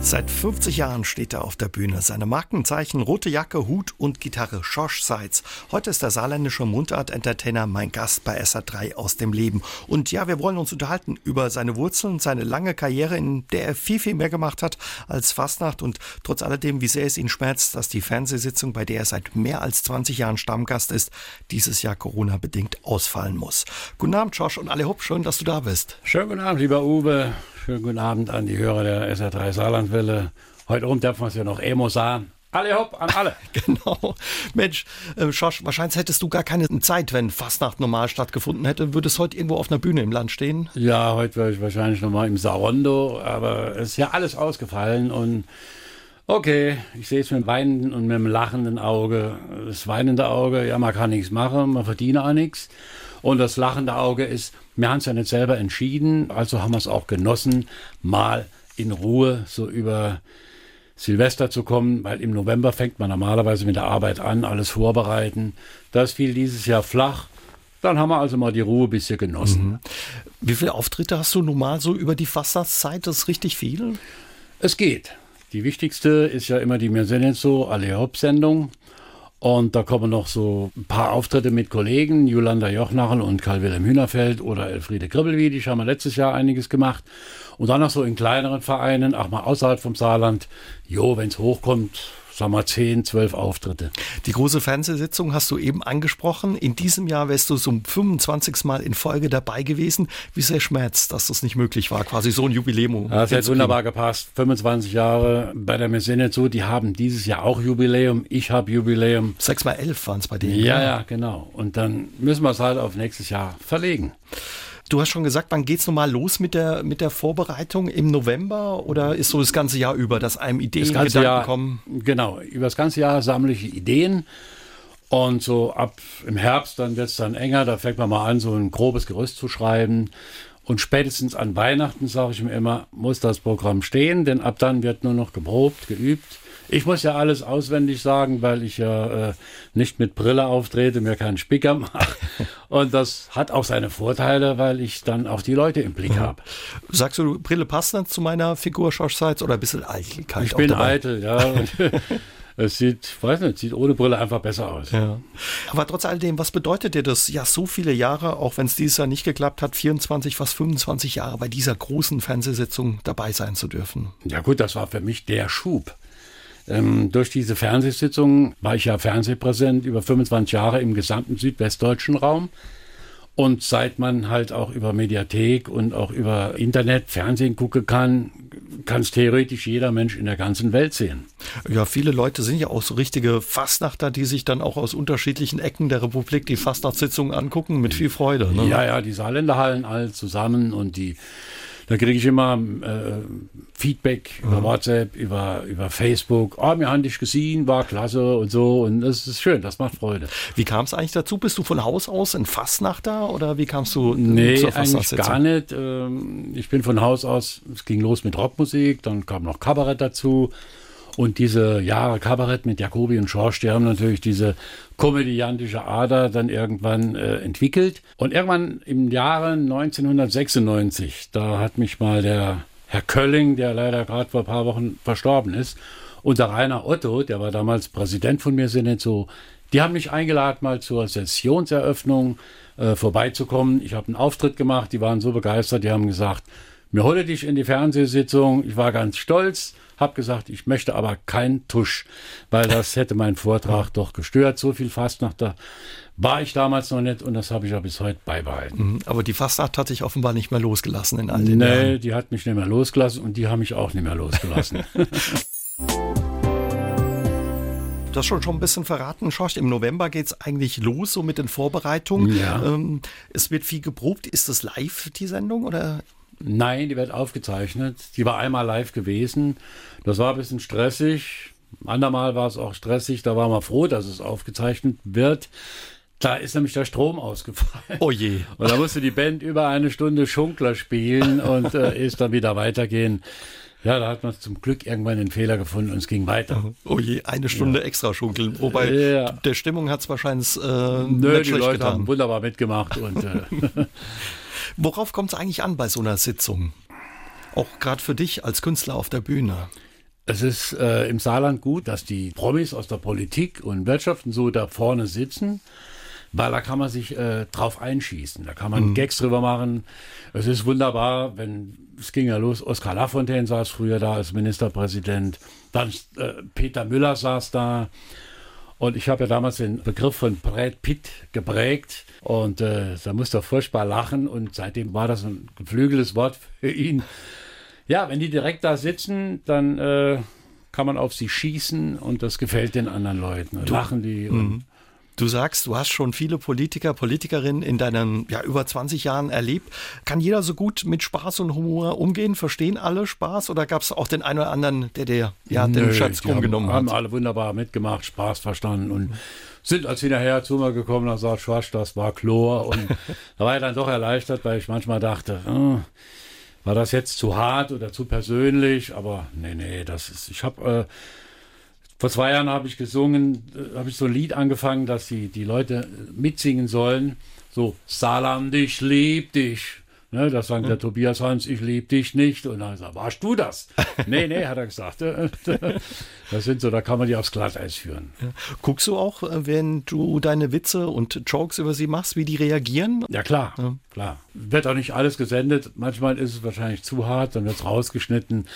Seit 50 Jahren steht er auf der Bühne. Seine Markenzeichen rote Jacke, Hut und Gitarre. Schorsch Seitz. Heute ist der saarländische Mundart-Entertainer mein Gast bei SA3 aus dem Leben. Und ja, wir wollen uns unterhalten über seine Wurzeln, seine lange Karriere, in der er viel, viel mehr gemacht hat als Fastnacht und trotz alledem, wie sehr es ihn schmerzt, dass die Fernsehsitzung, bei der er seit mehr als 20 Jahren Stammgast ist, dieses Jahr Corona-bedingt ausfallen muss. Guten Abend, Schorsch und alle Hopp, schön, dass du da bist. Schönen guten Abend, lieber Uwe. Schönen guten Abend an die Hörer der SR3 Saarlandwelle. Heute oben darf man es ja noch Emo sagen. Alle hopp, an alle. genau. Mensch, äh, Schorsch, wahrscheinlich hättest du gar keine Zeit, wenn Fastnacht normal stattgefunden hätte. Würdest heute irgendwo auf einer Bühne im Land stehen? Ja, heute wäre ich wahrscheinlich nochmal im Sarondo, aber es ist ja alles ausgefallen und okay, ich sehe es mit einem weinenden und mit einem lachenden Auge. Das weinende Auge, ja, man kann nichts machen, man verdient auch nichts. Und das lachende Auge ist, wir haben es ja nicht selber entschieden, also haben wir es auch genossen, mal in Ruhe so über Silvester zu kommen, weil im November fängt man normalerweise mit der Arbeit an, alles vorbereiten. Das fiel dieses Jahr flach. Dann haben wir also mal die Ruhe ein bisschen genossen. Mhm. Wie viele Auftritte hast du normal so über die Fastnachtzeit? Das ist richtig viel? Es geht. Die wichtigste ist ja immer die Mir sind jetzt so, alle Hauptsendung. Und da kommen noch so ein paar Auftritte mit Kollegen, Jolanda Jochnachel und Karl-Wilhelm Hühnerfeld oder Elfriede Kribbelwiedig haben wir letztes Jahr einiges gemacht. Und dann noch so in kleineren Vereinen, auch mal außerhalb vom Saarland. Jo, wenn es hochkommt, sagen wir, 10, 12 Auftritte. Die große Fernsehsitzung hast du eben angesprochen. In diesem Jahr wärst du zum 25. Mal in Folge dabei gewesen. Wie sehr schmerzt, dass das nicht möglich war, quasi so ein Jubiläum. Das hat wunderbar gepasst. 25 Jahre bei der Messene so. Die haben dieses Jahr auch Jubiläum. Ich habe Jubiläum. 6 mal 11 waren es bei denen. Ja, ja, genau. Und dann müssen wir es halt auf nächstes Jahr verlegen. Du hast schon gesagt, wann geht's nochmal los mit der, mit der Vorbereitung? Im November oder ist so das ganze Jahr über, dass einem Ideen, das Gedanken Jahr, kommen? Genau, über das ganze Jahr sammle ich Ideen. Und so ab im Herbst, dann wird es dann enger, da fängt man mal an, so ein grobes Gerüst zu schreiben. Und spätestens an Weihnachten, sage ich mir immer, muss das Programm stehen, denn ab dann wird nur noch geprobt, geübt. Ich muss ja alles auswendig sagen, weil ich ja äh, nicht mit Brille auftrete, mir keinen Spicker mache. Und das hat auch seine Vorteile, weil ich dann auch die Leute im Blick ja. habe. Sagst du, Brille passt dann zu meiner Figur Schorsch oder ein bisschen Eitelkeit? Ich bin eitel, ja. es sieht, weiß nicht, sieht ohne Brille einfach besser aus. Ja. Aber trotz alledem, was bedeutet dir das? Ja, so viele Jahre, auch wenn es dieses Jahr nicht geklappt hat, 24, fast 25 Jahre bei dieser großen Fernsehsitzung dabei sein zu dürfen. Ja gut, das war für mich der Schub. Ähm, durch diese Fernsehsitzung war ich ja Fernsehpräsident über 25 Jahre im gesamten südwestdeutschen Raum. Und seit man halt auch über Mediathek und auch über Internet Fernsehen gucken kann, kann es theoretisch jeder Mensch in der ganzen Welt sehen. Ja, viele Leute sind ja auch so richtige Fastnachter, die sich dann auch aus unterschiedlichen Ecken der Republik die Fastnachtssitzungen angucken mit viel Freude. Ne? Ja, ja, die Saarländerhallen all zusammen und die da kriege ich immer äh, Feedback über mhm. WhatsApp, über, über Facebook. Oh, wir haben dich gesehen, war klasse und so. Und das ist schön, das macht Freude. Wie kam es eigentlich dazu? Bist du von Haus aus ein Fastnachter oder wie kamst du nee, zur eigentlich gar nicht. Ähm, ich bin von Haus aus, es ging los mit Rockmusik, dann kam noch Kabarett dazu. Und diese Jahre Kabarett mit Jacobi und Schorsch, die haben natürlich diese komödiantische Ader dann irgendwann äh, entwickelt. Und irgendwann im Jahre 1996, da hat mich mal der Herr Kölling, der leider gerade vor ein paar Wochen verstorben ist, und der Rainer Otto, der war damals Präsident von mir, sind nicht so, die haben mich eingeladen, mal zur Sessionseröffnung äh, vorbeizukommen. Ich habe einen Auftritt gemacht, die waren so begeistert, die haben gesagt, mir hole dich in die Fernsehsitzung. Ich war ganz stolz habe gesagt, ich möchte aber keinen Tusch, weil das hätte meinen Vortrag doch gestört. So viel Fastnacht, da war ich damals noch nicht und das habe ich ja bis heute beibehalten. Mhm, aber die Fastnacht hat dich offenbar nicht mehr losgelassen in all den nee, Jahren. Nee, die hat mich nicht mehr losgelassen und die haben mich auch nicht mehr losgelassen. Du hast schon, schon ein bisschen verraten, Schorsch. Im November geht es eigentlich los, so mit den Vorbereitungen. Ja. Ähm, es wird viel geprobt. Ist das live, die Sendung? Oder Nein, die wird aufgezeichnet. Die war einmal live gewesen. Das war ein bisschen stressig. Andermal war es auch stressig. Da waren wir froh, dass es aufgezeichnet wird. Da ist nämlich der Strom ausgefallen. Oh je. Und da musste die Band über eine Stunde Schunkler spielen und äh, ist dann wieder weitergehen. Ja, da hat man zum Glück irgendwann den Fehler gefunden und es ging weiter. Oh je, eine Stunde ja. extra schunkeln. Wobei ja. der Stimmung hat es wahrscheinlich äh, Nö, die Leute getan. haben wunderbar mitgemacht. Und, äh Worauf kommt es eigentlich an bei so einer Sitzung? Auch gerade für dich als Künstler auf der Bühne. Es ist äh, im Saarland gut, dass die Promis aus der Politik und Wirtschaft so da vorne sitzen, weil da kann man sich äh, drauf einschießen. Da kann man mhm. Gags drüber machen. Es ist wunderbar, wenn es ging ja los. Oskar Lafontaine saß früher da als Ministerpräsident. Dann äh, Peter Müller saß da. Und ich habe ja damals den Begriff von Brad Pitt geprägt. Und äh, da musste er furchtbar lachen. Und seitdem war das ein geflügeltes Wort für ihn. Ja, wenn die direkt da sitzen, dann äh, kann man auf sie schießen und das gefällt den anderen Leuten. Du, lachen die. Mhm. Du sagst, du hast schon viele Politiker, Politikerinnen in deinen ja, über 20 Jahren erlebt. Kann jeder so gut mit Spaß und Humor umgehen? Verstehen alle Spaß? Oder gab es auch den einen oder anderen, der dir ja, Nö, den Schatz umgenommen hat? haben alle wunderbar mitgemacht, Spaß verstanden und sind als wir nachher zu mir gekommen und gesagt, Schwasch, das war Chlor. Und da war ich dann doch erleichtert, weil ich manchmal dachte, oh, war das jetzt zu hart oder zu persönlich? Aber nee, nee, das ist, ich habe, äh, vor zwei Jahren habe ich gesungen, äh, habe ich so ein Lied angefangen, dass die, die Leute mitsingen sollen. So, Salam, ich lieb dich. Ne, das sagt der hm. Tobias Hans, ich liebe dich nicht. Und dann sagt warst du das? nee, nee, hat er gesagt. das sind so, da kann man die aufs Glatteis führen. Ja. Guckst du auch, äh, wenn du deine Witze und Jokes über sie machst, wie die reagieren? Ja, klar, ja. klar. Wird auch nicht alles gesendet. Manchmal ist es wahrscheinlich zu hart, dann wird es rausgeschnitten.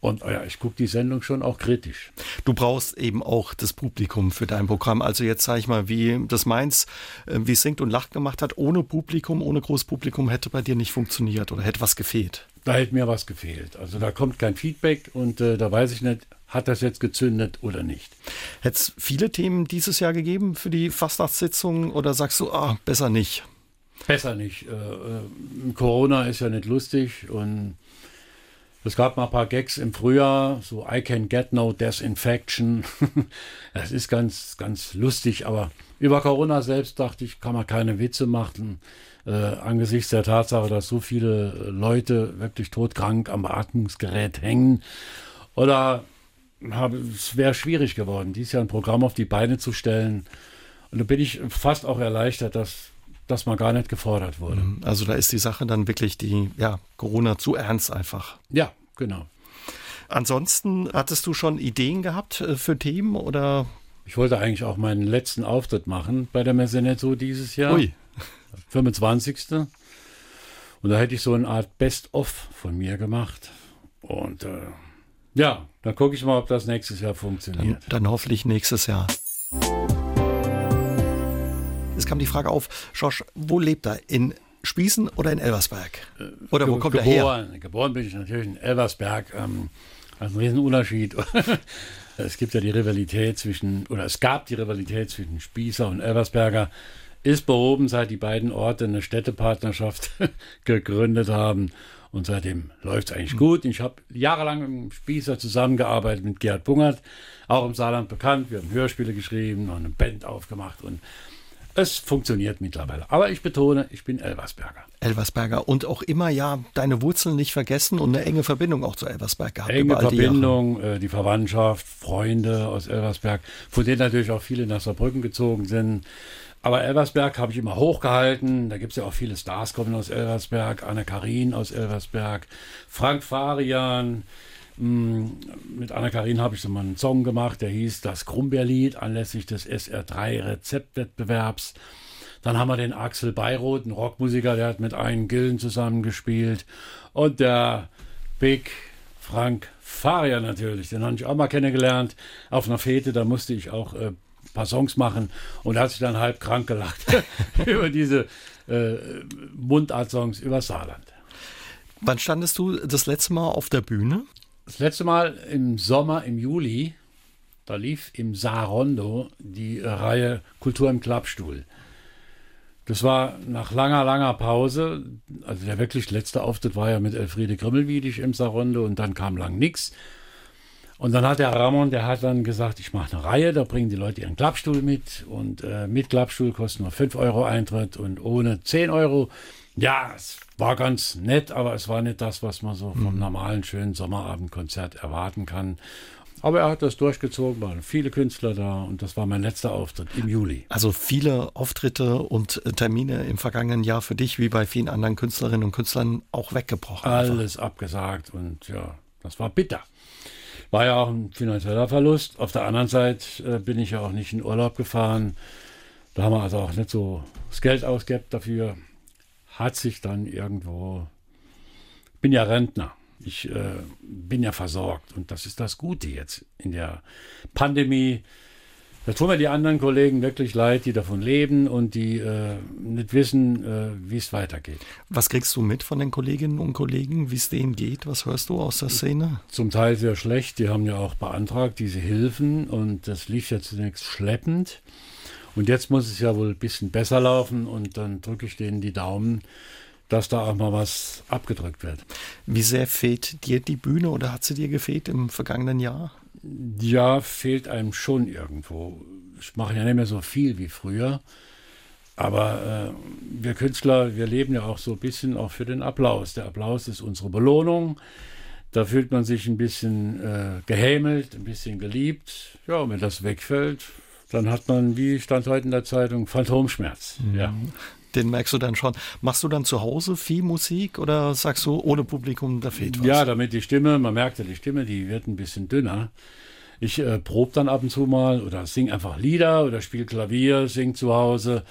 Und oh ja, ich gucke die Sendung schon auch kritisch. Du brauchst eben auch das Publikum für dein Programm. Also jetzt sage ich mal, wie das Mainz, äh, wie singt und lacht gemacht hat, ohne Publikum, ohne Großpublikum hätte bei dir nicht funktioniert oder hätte was gefehlt. Da hätte mir was gefehlt. Also da kommt kein Feedback und äh, da weiß ich nicht, hat das jetzt gezündet oder nicht. Hätte es viele Themen dieses Jahr gegeben für die Fastnachtssitzung oder sagst du, ah, besser nicht? Besser nicht. Äh, äh, Corona ist ja nicht lustig und es gab mal ein paar Gags im Frühjahr, so I can get no disinfection. das ist ganz, ganz lustig, aber über Corona selbst dachte ich, kann man keine Witze machen. Äh, angesichts der Tatsache, dass so viele Leute wirklich todkrank am Beatmungsgerät hängen. Oder habe, es wäre schwierig geworden, dieses Jahr ein Programm auf die Beine zu stellen. Und da bin ich fast auch erleichtert, dass dass man gar nicht gefordert wurde. Mhm. Also da ist die Sache dann wirklich die, ja, Corona zu ernst einfach. Ja, genau. Ansonsten hattest du schon Ideen gehabt äh, für Themen oder? Ich wollte eigentlich auch meinen letzten Auftritt machen bei der Messe Netto dieses Jahr. Ui. 25. Und da hätte ich so eine Art Best-of von mir gemacht. Und äh, ja, dann gucke ich mal, ob das nächstes Jahr funktioniert. Dann, dann hoffentlich nächstes Jahr. Es kam die Frage auf, Josh, wo lebt er? In Spießen oder in Elversberg? Äh, oder wo kommt geboren, er her? Geboren bin ich natürlich in Elversberg. Ähm, ist ein Riesenunterschied. es gibt ja die Rivalität zwischen, oder es gab die Rivalität zwischen Spießer und Elversberger. Ist behoben, seit die beiden Orte eine Städtepartnerschaft gegründet haben. Und seitdem läuft es eigentlich gut. Ich habe jahrelang im Spießer zusammengearbeitet mit Gerhard Bungert, auch im Saarland bekannt. Wir haben Hörspiele geschrieben und eine Band aufgemacht und es funktioniert mittlerweile. Aber ich betone, ich bin Elversberger. Elversberger und auch immer ja deine Wurzeln nicht vergessen und eine enge Verbindung auch zu Elversberg gehabt. Enge Verbindung, die, äh, die, Verwandtschaft, Freunde aus Elversberg, von denen natürlich auch viele nach Saarbrücken gezogen sind. Aber Elversberg habe ich immer hochgehalten. Da gibt es ja auch viele Stars kommen aus Elversberg. Anne Karin aus Elversberg, Frank Farian, mit Anna-Karin habe ich so mal einen Song gemacht, der hieß Das Grumbeerlied anlässlich des SR3 Rezeptwettbewerbs. Dann haben wir den Axel Bayroth, einen Rockmusiker, der hat mit einem Gillen zusammengespielt. Und der Big Frank Faria natürlich, den habe ich auch mal kennengelernt auf einer Fete, da musste ich auch äh, ein paar Songs machen und er hat sich dann halb krank gelacht über diese äh, Mundart-Songs über Saarland. Wann standest du das letzte Mal auf der Bühne? Das letzte Mal im Sommer, im Juli, da lief im Saarrondo die Reihe Kultur im Klappstuhl. Das war nach langer, langer Pause. Also der wirklich letzte Auftritt war ja mit Elfriede Grimmelwiedig im Saarrondo und dann kam lang nichts. Und dann hat der Ramon, der hat dann gesagt, ich mache eine Reihe, da bringen die Leute ihren Klappstuhl mit und äh, mit Klappstuhl kostet nur 5 Euro Eintritt und ohne 10 Euro. Ja, es war ganz nett, aber es war nicht das, was man so vom mhm. normalen schönen Sommerabendkonzert erwarten kann. Aber er hat das durchgezogen, waren viele Künstler da und das war mein letzter Auftritt im Juli. Also viele Auftritte und äh, Termine im vergangenen Jahr für dich, wie bei vielen anderen Künstlerinnen und Künstlern, auch weggebrochen. Alles einfach. abgesagt und ja, das war bitter. War ja auch ein finanzieller Verlust. Auf der anderen Seite äh, bin ich ja auch nicht in Urlaub gefahren. Da haben wir also auch nicht so das Geld ausgegeben dafür. Hat sich dann irgendwo. Bin ja Rentner. Ich äh, bin ja versorgt und das ist das Gute jetzt in der Pandemie. Da tun mir die anderen Kollegen wirklich leid, die davon leben und die äh, nicht wissen, äh, wie es weitergeht. Was kriegst du mit von den Kolleginnen und Kollegen, wie es denen geht? Was hörst du aus der Szene? Zum Teil sehr schlecht. Die haben ja auch beantragt, diese Hilfen und das lief ja zunächst schleppend. Und jetzt muss es ja wohl ein bisschen besser laufen und dann drücke ich denen die Daumen, dass da auch mal was abgedrückt wird. Wie sehr fehlt dir die Bühne oder hat sie dir gefehlt im vergangenen Jahr? Ja, fehlt einem schon irgendwo. Ich mache ja nicht mehr so viel wie früher. Aber äh, wir Künstler, wir leben ja auch so ein bisschen auch für den Applaus. Der Applaus ist unsere Belohnung. Da fühlt man sich ein bisschen äh, gehämelt, ein bisschen geliebt. Ja, und wenn das wegfällt, dann hat man, wie stand heute in der Zeitung, Phantomschmerz. Mhm. Ja den merkst du dann schon. Machst du dann zu Hause viel Musik oder sagst du, ohne Publikum, da fehlt was? Ja, damit die Stimme, man merkt ja, die Stimme, die wird ein bisschen dünner. Ich äh, probe dann ab und zu mal oder sing einfach Lieder oder spiele Klavier, sing zu Hause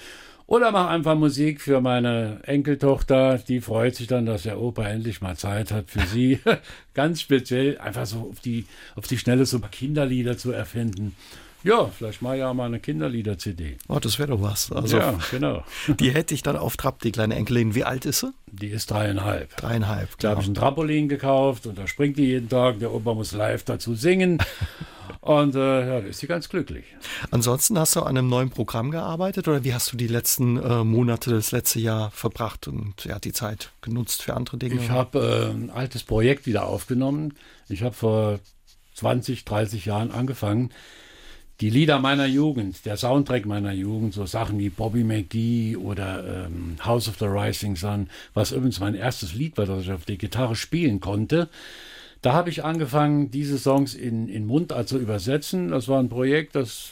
oder mache einfach Musik für meine Enkeltochter. Die freut sich dann, dass der Opa endlich mal Zeit hat für sie. Ganz speziell einfach so auf die, auf die Schnelle so Kinderlieder zu erfinden. Ja, vielleicht mal ja mal eine Kinderlieder-CD. Oh, das wäre doch was. Also, ja, genau. Die hätte ich dann auf Trab, die kleine Enkelin. Wie alt ist sie? Die ist dreieinhalb. Dreieinhalb. Da habe ich ein Trampolin gekauft und da springt die jeden Tag. Der Opa muss live dazu singen. Und äh, ja, da ist sie ganz glücklich. Ansonsten hast du an einem neuen Programm gearbeitet oder wie hast du die letzten äh, Monate, das letzte Jahr verbracht und ja, die Zeit genutzt für andere Dinge? Ich habe äh, ein altes Projekt wieder aufgenommen. Ich habe vor 20, 30 Jahren angefangen, die Lieder meiner Jugend, der Soundtrack meiner Jugend, so Sachen wie Bobby McGee oder ähm, House of the Rising Sun, was übrigens mein erstes Lied war, das ich auf der Gitarre spielen konnte. Da habe ich angefangen, diese Songs in, in Mundart zu übersetzen. Das war ein Projekt, das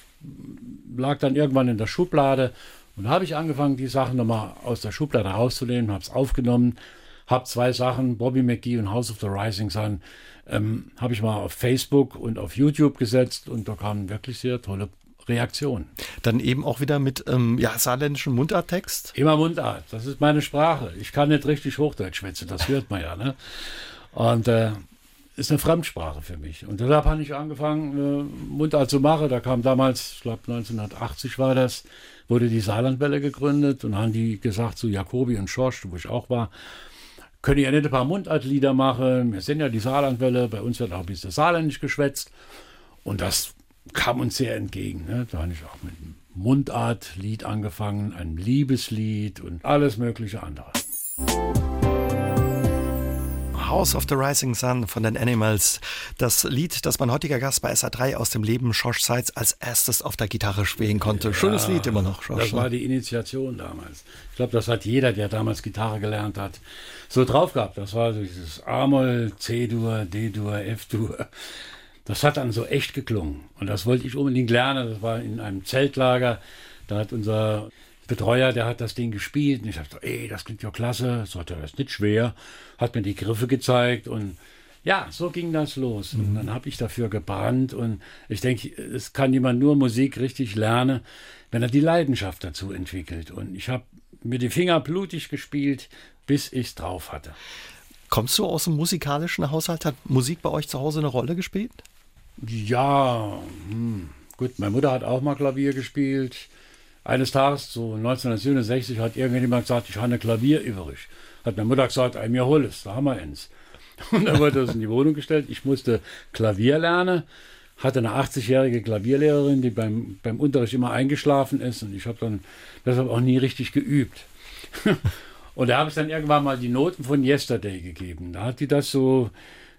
lag dann irgendwann in der Schublade. Und da habe ich angefangen, die Sachen nochmal aus der Schublade rauszunehmen, habe es aufgenommen, habe zwei Sachen, Bobby McGee und House of the Rising Sun, ähm, habe ich mal auf Facebook und auf YouTube gesetzt und da kamen wirklich sehr tolle Reaktionen. Dann eben auch wieder mit ähm, ja, saarländischen Mundarttext? Immer Mundart, das ist meine Sprache. Ich kann nicht richtig Hochdeutsch schwätzen, das hört man ja. Ne? Und äh, ist eine Fremdsprache für mich. Und deshalb habe ich angefangen, äh, Mundart zu machen. Da kam damals, ich glaube 1980 war das, wurde die Saarlandwelle gegründet und haben die gesagt zu Jacobi und Schorsch, wo ich auch war, können ja nicht ein paar Mundartlieder machen. Wir sind ja die Saarlandwelle, bei uns wird auch ein bisschen Saarländisch geschwätzt. Und das kam uns sehr entgegen. Ne? Da habe ich auch mit einem Mundartlied angefangen, einem Liebeslied und alles mögliche andere. House of the Rising Sun von den Animals. Das Lied, das mein heutiger Gast bei SA3 aus dem Leben Josh Seitz als erstes auf der Gitarre spielen konnte. Schönes ja, Lied immer noch, Josh. Das war die Initiation damals. Ich glaube, das hat jeder, der damals Gitarre gelernt hat, so drauf gehabt. Das war dieses A-Moll, C-Dur, D-Dur, F-Dur. Das hat dann so echt geklungen. Und das wollte ich unbedingt lernen. Das war in einem Zeltlager. Da hat unser Betreuer, der hat das Ding gespielt und ich dachte, ey, das klingt ja klasse, sollte das nicht schwer, hat mir die Griffe gezeigt und ja, so ging das los. Und mhm. dann habe ich dafür gebrannt und ich denke, es kann jemand nur Musik richtig lernen, wenn er die Leidenschaft dazu entwickelt. Und ich habe mir die Finger blutig gespielt, bis ich es drauf hatte. Kommst du aus dem musikalischen Haushalt? Hat Musik bei euch zu Hause eine Rolle gespielt? Ja, hm. gut, meine Mutter hat auch mal Klavier gespielt. Eines Tages, so 1967, hat irgendjemand gesagt, ich habe ein Klavier übrig. Hat meine Mutter gesagt, ey, mir hol es, da haben wir eins. Und dann wurde das in die Wohnung gestellt. Ich musste Klavier lernen, hatte eine 80-jährige Klavierlehrerin, die beim, beim Unterricht immer eingeschlafen ist und ich habe dann deshalb auch nie richtig geübt. und da habe ich dann irgendwann mal die Noten von Yesterday gegeben. Da hat die das so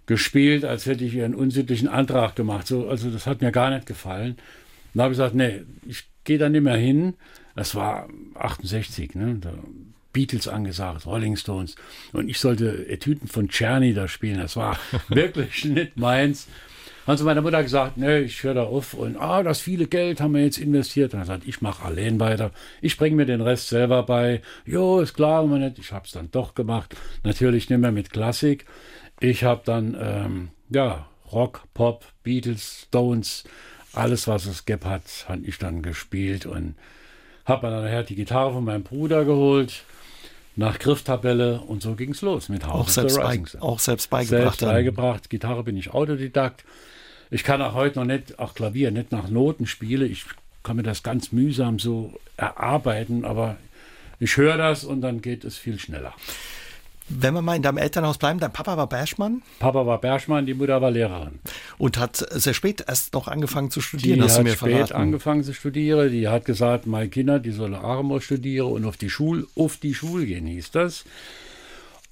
gespielt, als hätte ich ihr einen unsittlichen Antrag gemacht. So, also das hat mir gar nicht gefallen. Dann habe ich gesagt, nee, ich gehe da nicht mehr hin. Das war 68, ne? Da Beatles angesagt, Rolling Stones. Und ich sollte Etüden von Czerny da spielen. Das war wirklich nicht meins. Haben sie meiner Mutter gesagt, nee, ich höre da auf. Und ah, das viele Geld haben wir jetzt investiert. Und er sagt, ich mache allein weiter. Ich bringe mir den Rest selber bei. Jo, ist klar, man nicht. Ich habe es dann doch gemacht. Natürlich nicht mehr mit Klassik. Ich habe dann, ähm, ja, Rock, Pop, Beatles, Stones, alles, was es gibt hat, habe ich dann gespielt und habe mir dann nachher die Gitarre von meinem Bruder geholt, nach Grifftabelle und so ging es los mit House auch selbst, bei, auch selbst beigebracht. Selbst beigebracht. Gitarre bin ich Autodidakt. Ich kann auch heute noch nicht, auch Klavier, nicht nach Noten spiele. Ich kann mir das ganz mühsam so erarbeiten, aber ich höre das und dann geht es viel schneller. Wenn wir mal in deinem Elternhaus bleiben, dein Papa war Berschmann? Papa war Berschmann, die Mutter war Lehrerin. Und hat sehr spät erst noch angefangen zu studieren, die hast hat du mir spät verraten. angefangen zu studieren. Die hat gesagt, meine Kinder, die sollen Armo studieren und auf die Schule, auf die Schule gehen, hieß das.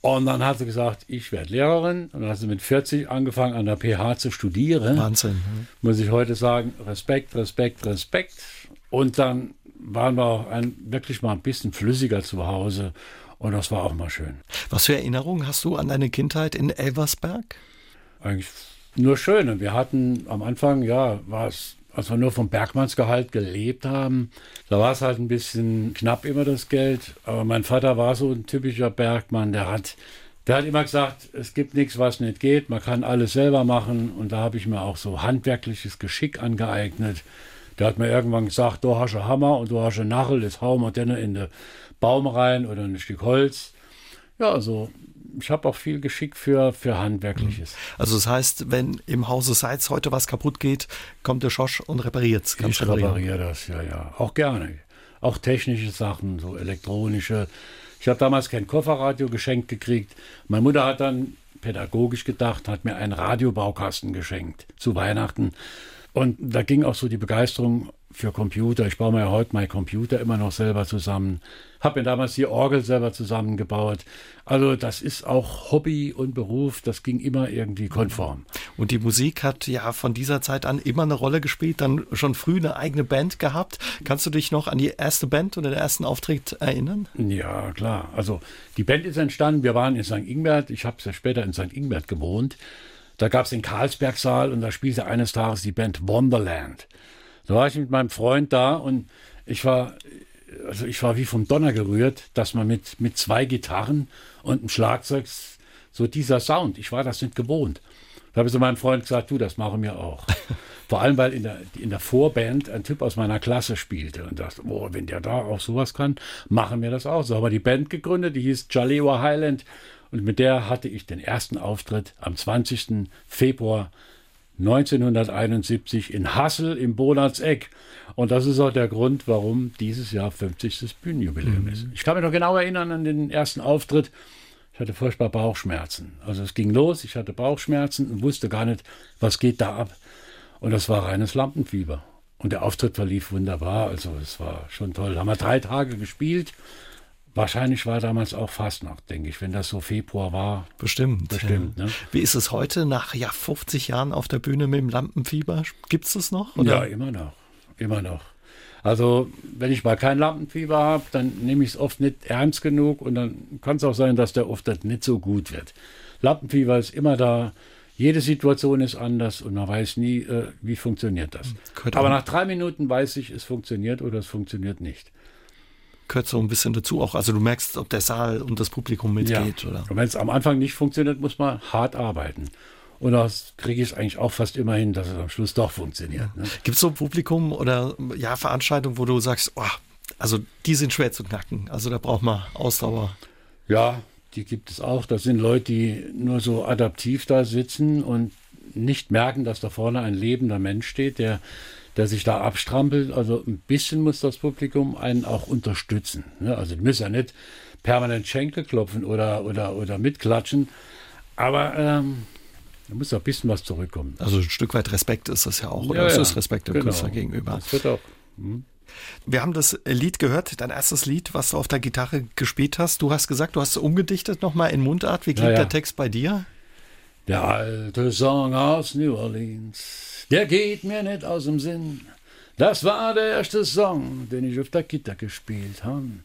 Und dann hat sie gesagt, ich werde Lehrerin. Und dann hat sie mit 40 angefangen, an der PH zu studieren. Wahnsinn. Ja. Muss ich heute sagen, Respekt, Respekt, Respekt. Und dann waren wir auch ein, wirklich mal ein bisschen flüssiger zu Hause. Und das war auch mal schön. Was für Erinnerungen hast du an deine Kindheit in Elversberg? Eigentlich nur schöne. Wir hatten am Anfang, ja, war es, als wir nur vom Bergmannsgehalt gelebt haben, da war es halt ein bisschen knapp immer das Geld. Aber mein Vater war so ein typischer Bergmann, der hat, der hat immer gesagt, es gibt nichts, was nicht geht, man kann alles selber machen. Und da habe ich mir auch so handwerkliches Geschick angeeignet. Der hat mir irgendwann gesagt, du hast einen Hammer und du hast einen Nachel, das hauen wir dann in den Baum rein oder ein Stück Holz. Ja, also ich habe auch viel Geschick für, für Handwerkliches. Mhm. Also das heißt, wenn im Hause Seitz heute was kaputt geht, kommt der Schosch und repariert es. Ich repariere das, ja, ja. Auch gerne. Auch technische Sachen, so elektronische. Ich habe damals kein Kofferradio geschenkt gekriegt. Meine Mutter hat dann pädagogisch gedacht, hat mir einen Radiobaukasten geschenkt zu Weihnachten. Und da ging auch so die Begeisterung für Computer. Ich baue mir ja heute meinen Computer immer noch selber zusammen. Habe mir damals die Orgel selber zusammengebaut. Also das ist auch Hobby und Beruf. Das ging immer irgendwie konform. Und die Musik hat ja von dieser Zeit an immer eine Rolle gespielt. Dann schon früh eine eigene Band gehabt. Kannst du dich noch an die erste Band oder den ersten Auftritt erinnern? Ja, klar. Also die Band ist entstanden. Wir waren in St. Ingbert. Ich habe ja später in St. Ingbert gewohnt. Da gab es den Karlsbergsaal und da spielte eines Tages die Band Wonderland. Da war ich mit meinem Freund da und ich war, also ich war wie vom Donner gerührt, dass man mit, mit zwei Gitarren und einem Schlagzeug so dieser Sound, ich war das nicht gewohnt. Da habe ich zu meinem Freund gesagt, du, das machen wir auch. Vor allem, weil in der, in der Vorband ein Typ aus meiner Klasse spielte und dachte, oh, wenn der da auch sowas kann, machen wir das auch. So haben wir die Band gegründet, die hieß Jalewa Highland und mit der hatte ich den ersten Auftritt am 20. Februar 1971 in Hassel im Bonatseck. Und das ist auch der Grund, warum dieses Jahr 50. Bühnenjubiläum mhm. ist. Ich kann mich noch genau erinnern an den ersten Auftritt. Ich hatte furchtbar Bauchschmerzen. Also es ging los, ich hatte Bauchschmerzen und wusste gar nicht, was geht da ab. Und das war reines Lampenfieber. Und der Auftritt verlief wunderbar. Also es war schon toll. Da haben wir drei Tage gespielt. Wahrscheinlich war damals auch Fastnacht, denke ich, wenn das so Februar war. Bestimmt. Bestimmt. Ja. Ne? Wie ist es heute nach ja, 50 Jahren auf der Bühne mit dem Lampenfieber? Gibt es das noch? Oder? Ja, immer noch. Immer noch. Also, wenn ich mal kein Lampenfieber habe, dann nehme ich es oft nicht ernst genug und dann kann es auch sein, dass der oft nicht so gut wird. Lampenfieber ist immer da. Jede Situation ist anders und man weiß nie, äh, wie funktioniert das. Könnte Aber nach drei Minuten weiß ich, es funktioniert oder es funktioniert nicht gehört so ein bisschen dazu auch. Also du merkst, ob der Saal und das Publikum mitgeht. Ja. Oder? Und wenn es am Anfang nicht funktioniert, muss man hart arbeiten. Und das kriege ich eigentlich auch fast immer hin, dass es am Schluss doch funktioniert. Ne? Gibt es so Publikum oder ja, Veranstaltungen, wo du sagst, oh, also die sind schwer zu knacken. Also da braucht man Ausdauer. Ja, die gibt es auch. Das sind Leute, die nur so adaptiv da sitzen und nicht merken, dass da vorne ein lebender Mensch steht, der der sich da abstrampelt. Also ein bisschen muss das Publikum einen auch unterstützen. Ne? Also die müssen ja nicht permanent Schenkel klopfen oder, oder, oder mitklatschen. Aber ähm, da muss auch ein bisschen was zurückkommen. Also ein Stück weit Respekt ist das ja auch. Oder ja, es ist Respekt dem genau. Künstler gegenüber. Das wird auch. Hm. Wir haben das Lied gehört, dein erstes Lied, was du auf der Gitarre gespielt hast. Du hast gesagt, du hast es umgedichtet nochmal in Mundart. Wie klingt ja, ja. der Text bei dir? Der alte Song aus New Orleans der geht mir nicht aus dem Sinn. Das war der erste Song, den ich auf der Gitter gespielt habe.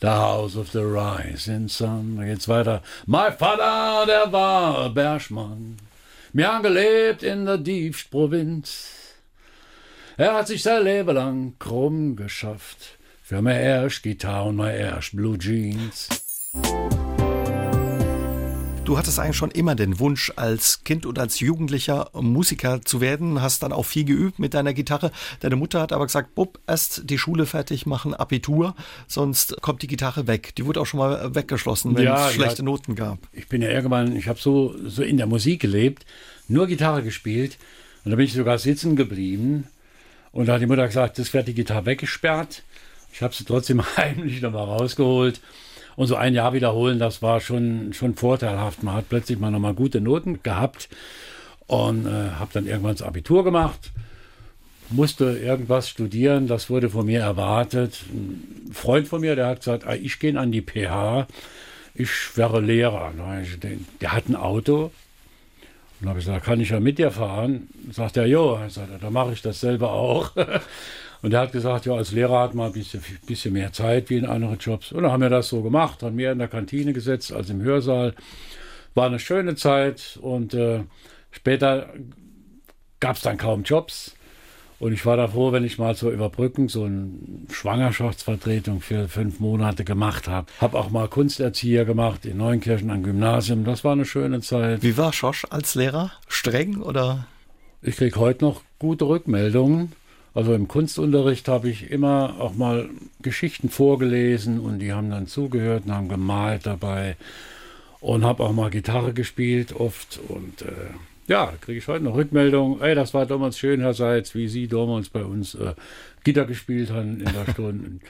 The House of the Rising Sun. Da geht's weiter. My Vater, der war Bergmann. Wir haben gelebt in der Diebstprovinz. Er hat sich sein Leben lang krumm geschafft. Für mehr erst Gitarre und mehr erst Blue Jeans. Du hattest eigentlich schon immer den Wunsch, als Kind und als Jugendlicher Musiker zu werden, hast dann auch viel geübt mit deiner Gitarre. Deine Mutter hat aber gesagt, Bub, erst die Schule fertig machen, Abitur, sonst kommt die Gitarre weg. Die wurde auch schon mal weggeschlossen, wenn ja, es schlechte ja, Noten gab. Ich bin ja irgendwann, ich habe so, so in der Musik gelebt, nur Gitarre gespielt und da bin ich sogar sitzen geblieben. Und da hat die Mutter gesagt, das wird die Gitarre weggesperrt. Ich habe sie trotzdem heimlich nochmal rausgeholt und so ein Jahr wiederholen, das war schon, schon vorteilhaft. Man hat plötzlich mal nochmal gute Noten gehabt und äh, habe dann irgendwann das Abitur gemacht. Musste irgendwas studieren, das wurde von mir erwartet. Ein Freund von mir, der hat gesagt, ah, ich gehe an die PH, ich wäre Lehrer. Der hat ein Auto, und habe ich gesagt, kann ich ja mit dir fahren? Sagt er, jo, da mache ich das selber auch. Und er hat gesagt, ja, als Lehrer hat man ein bisschen, bisschen mehr Zeit wie in anderen Jobs. Und dann haben wir das so gemacht, haben mehr in der Kantine gesetzt als im Hörsaal. War eine schöne Zeit und äh, später gab es dann kaum Jobs. Und ich war da froh, wenn ich mal zur Überbrückung so eine Schwangerschaftsvertretung für fünf Monate gemacht habe. Habe auch mal Kunsterzieher gemacht in Neunkirchen am Gymnasium. Das war eine schöne Zeit. Wie war Schosch als Lehrer? Streng oder? Ich kriege heute noch gute Rückmeldungen. Also im Kunstunterricht habe ich immer auch mal Geschichten vorgelesen und die haben dann zugehört und haben gemalt dabei und habe auch mal Gitarre gespielt oft und äh, ja, kriege ich heute noch Rückmeldungen. Ey, das war damals schön, Herr Seitz, wie Sie damals bei uns äh, Gitarre gespielt haben in der Stunde.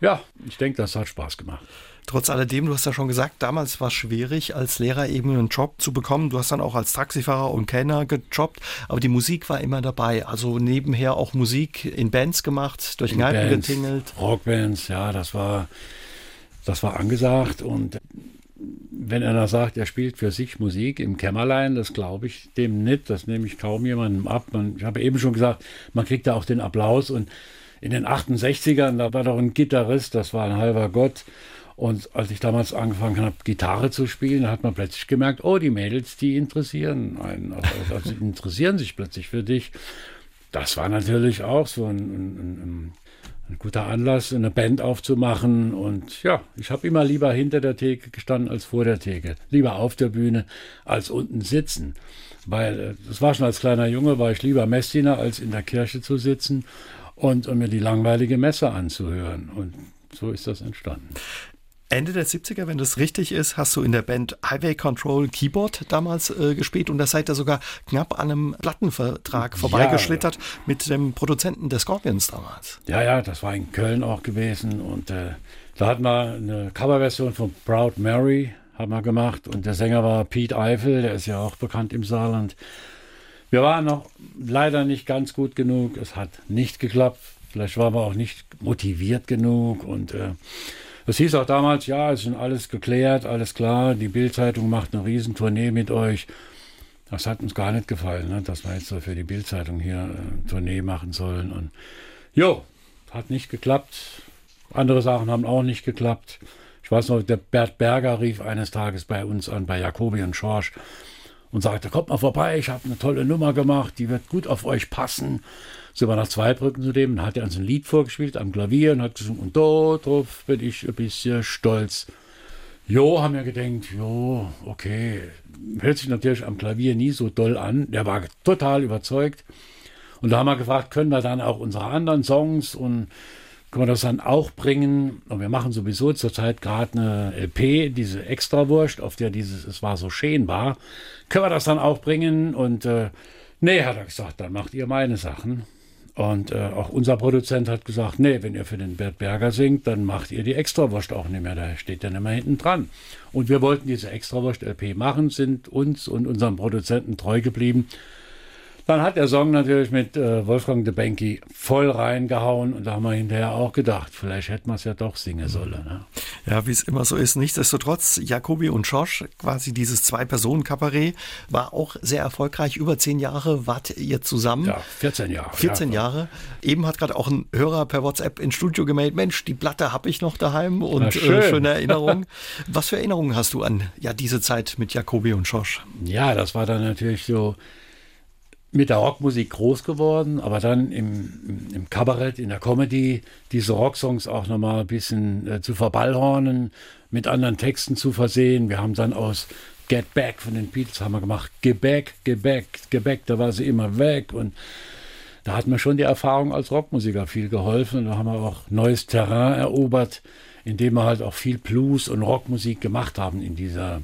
ja, ich denke, das hat Spaß gemacht. Trotz alledem, du hast ja schon gesagt, damals war es schwierig, als Lehrer eben einen Job zu bekommen. Du hast dann auch als Taxifahrer und Kellner gejobbt, aber die Musik war immer dabei. Also nebenher auch Musik in Bands gemacht, durch Kneipen getingelt. Rockbands, ja, das war, das war angesagt und wenn einer sagt, er spielt für sich Musik im Kämmerlein, das glaube ich dem nicht, das nehme ich kaum jemandem ab. Man, ich habe eben schon gesagt, man kriegt da auch den Applaus und in den 68ern, da war doch ein Gitarrist, das war ein halber Gott und als ich damals angefangen habe, Gitarre zu spielen, hat man plötzlich gemerkt, oh, die Mädels, die interessieren einen, also, also interessieren sich plötzlich für dich. Das war natürlich auch so ein, ein, ein, ein guter Anlass, eine Band aufzumachen. Und ja, ich habe immer lieber hinter der Theke gestanden als vor der Theke. Lieber auf der Bühne als unten sitzen. Weil äh, das war schon als kleiner Junge, war ich lieber Messdiener, als in der Kirche zu sitzen und, und mir die langweilige Messe anzuhören. Und so ist das entstanden. Ende der 70er, wenn das richtig ist, hast du in der Band Highway Control Keyboard damals äh, gespielt und da seid ihr sogar knapp an einem Plattenvertrag vorbeigeschlittert ja. mit dem Produzenten der Scorpions damals. Ja, ja, das war in Köln auch gewesen und äh, da hat man eine Coverversion von Proud Mary haben wir gemacht und der Sänger war Pete Eifel, der ist ja auch bekannt im Saarland. Wir waren noch leider nicht ganz gut genug, es hat nicht geklappt, vielleicht waren wir auch nicht motiviert genug und äh, das hieß auch damals, ja, es ist alles geklärt, alles klar, die Bildzeitung macht eine Riesentournee mit euch. Das hat uns gar nicht gefallen, ne, dass wir jetzt so für die Bildzeitung hier eine Tournee machen sollen. Und jo, hat nicht geklappt. Andere Sachen haben auch nicht geklappt. Ich weiß noch, der Bert Berger rief eines Tages bei uns an, bei Jacobi und Schorsch und sagte, kommt mal vorbei, ich habe eine tolle Nummer gemacht, die wird gut auf euch passen sind wir nach Zweibrücken zu dem, dann hat er uns ein Lied vorgespielt am Klavier und hat gesungen, und darauf bin ich ein bisschen stolz. Jo, haben wir gedacht, jo, okay. Hört sich natürlich am Klavier nie so doll an. Der war total überzeugt. Und da haben wir gefragt, können wir dann auch unsere anderen Songs und können wir das dann auch bringen? Und wir machen sowieso zurzeit gerade eine LP, diese Extrawurst, auf der dieses Es war so schön war. Können wir das dann auch bringen? Und äh, nee, hat er gesagt, dann macht ihr meine Sachen. Und äh, auch unser Produzent hat gesagt, nee, wenn ihr für den Bert Berger singt, dann macht ihr die Extrawurst auch nicht mehr, da steht dann immer hinten dran. Und wir wollten diese Extrawurst-LP machen, sind uns und unserem Produzenten treu geblieben. Dann hat der Song natürlich mit äh, Wolfgang de Benki voll reingehauen und da haben wir hinterher auch gedacht, vielleicht hätten wir es ja doch singen sollen. Ne? Ja, wie es immer so ist. Nichtsdestotrotz, Jacobi und Josh, quasi dieses Zwei-Personen-Kabarett, war auch sehr erfolgreich. Über zehn Jahre wart ihr zusammen. Ja, 14 Jahre. 14 ja. Jahre. Eben hat gerade auch ein Hörer per WhatsApp ins Studio gemeldet, Mensch, die Platte habe ich noch daheim und schön. Äh, schöne Erinnerungen. Was für Erinnerungen hast du an ja, diese Zeit mit Jacobi und Josh? Ja, das war dann natürlich so mit der Rockmusik groß geworden, aber dann im, im, Kabarett, in der Comedy, diese Rocksongs auch nochmal ein bisschen äh, zu verballhornen, mit anderen Texten zu versehen. Wir haben dann aus Get Back von den Beatles haben wir gemacht, Back, Get Back, da war sie immer weg und da hat mir schon die Erfahrung als Rockmusiker viel geholfen da haben wir auch neues Terrain erobert, indem wir halt auch viel Blues und Rockmusik gemacht haben in dieser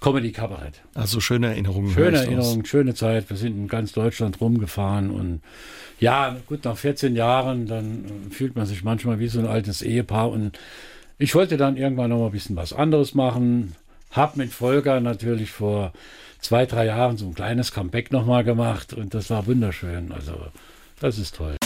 Comedy-Kabarett. Also schöne Erinnerungen. Schöne Erinnerungen, schöne Zeit. Wir sind in ganz Deutschland rumgefahren und ja, gut, nach 14 Jahren, dann äh, fühlt man sich manchmal wie so ein altes Ehepaar und ich wollte dann irgendwann noch mal ein bisschen was anderes machen. Hab mit Volker natürlich vor zwei, drei Jahren so ein kleines Comeback nochmal gemacht und das war wunderschön. Also, das ist toll.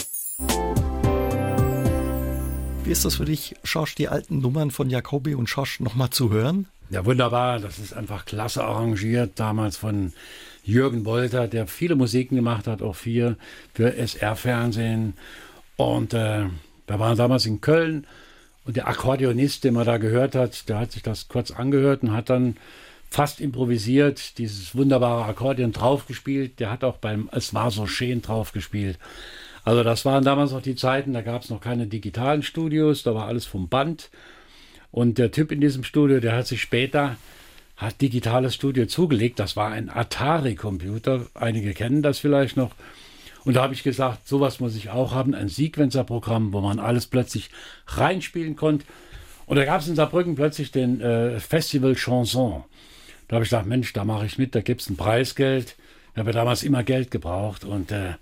Wie ist das für dich, Schorsch, die alten Nummern von Jacobi und Schorsch nochmal zu hören? Ja, wunderbar. Das ist einfach klasse arrangiert. Damals von Jürgen Wolter, der viele Musiken gemacht hat, auch vier für SR-Fernsehen. Und äh, wir waren damals in Köln und der Akkordeonist, den man da gehört hat, der hat sich das kurz angehört und hat dann fast improvisiert dieses wunderbare Akkordeon draufgespielt. Der hat auch beim Es war so schön draufgespielt. Also das waren damals noch die Zeiten, da gab es noch keine digitalen Studios, da war alles vom Band. Und der Typ in diesem Studio, der hat sich später, hat digitales Studio zugelegt. Das war ein Atari-Computer. Einige kennen das vielleicht noch. Und da habe ich gesagt, sowas muss ich auch haben, ein Sequencer-Programm, wo man alles plötzlich reinspielen konnte. Und da gab es in Saarbrücken plötzlich den äh, Festival Chanson. Da habe ich gesagt, Mensch, da mache ich mit, da gibt es ein Preisgeld. Ich habe damals immer Geld gebraucht und äh,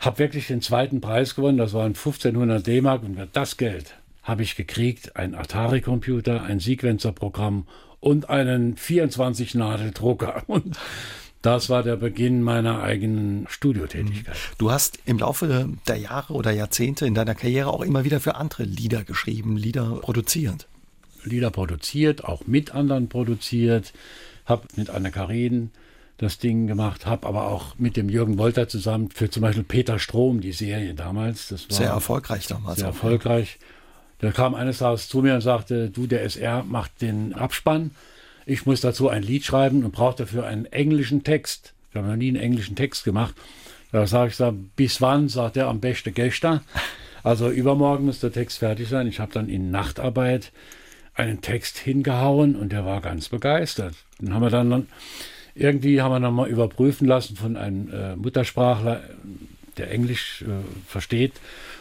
habe wirklich den zweiten Preis gewonnen. Das waren 1500 D-Mark und das Geld habe ich gekriegt einen Atari-Computer, ein Sequencer-Programm und einen 24-Nadel-Drucker. Und das war der Beginn meiner eigenen Studiotätigkeit. Du hast im Laufe der Jahre oder Jahrzehnte in deiner Karriere auch immer wieder für andere Lieder geschrieben, Lieder produziert. Lieder produziert, auch mit anderen produziert, habe mit Anne Karin das Ding gemacht, habe aber auch mit dem Jürgen Wolter zusammen für zum Beispiel Peter Strom, die Serie damals. Das war sehr erfolgreich damals. Sehr auch, erfolgreich. Der kam eines Tages zu mir und sagte, du, der SR macht den Abspann. Ich muss dazu ein Lied schreiben und brauche dafür einen englischen Text. Ich habe noch nie einen englischen Text gemacht. Da sage ich, sag, bis wann? Sagt er, am besten gestern. Also übermorgen muss der Text fertig sein. Ich habe dann in Nachtarbeit einen Text hingehauen und der war ganz begeistert. Den haben wir dann irgendwie haben wir noch mal überprüfen lassen von einem äh, Muttersprachler, der Englisch äh, versteht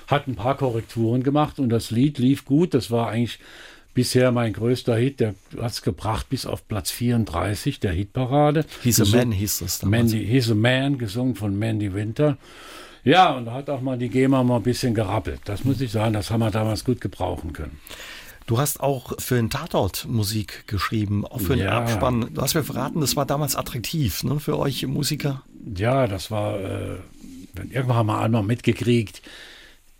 hat ein paar Korrekturen gemacht und das Lied lief gut. Das war eigentlich bisher mein größter Hit. Der hat es gebracht bis auf Platz 34 der Hitparade. He's a Man hieß das damals. Mandy, He's a Man, gesungen von Mandy Winter. Ja, und da hat auch mal die GEMA mal ein bisschen gerappelt. Das muss ich sagen, das haben wir damals gut gebrauchen können. Du hast auch für einen Tatort Musik geschrieben, auch für einen ja. Abspann. Du hast mir verraten, das war damals attraktiv ne, für euch Musiker. Ja, das war, äh, irgendwann haben wir einmal mitgekriegt,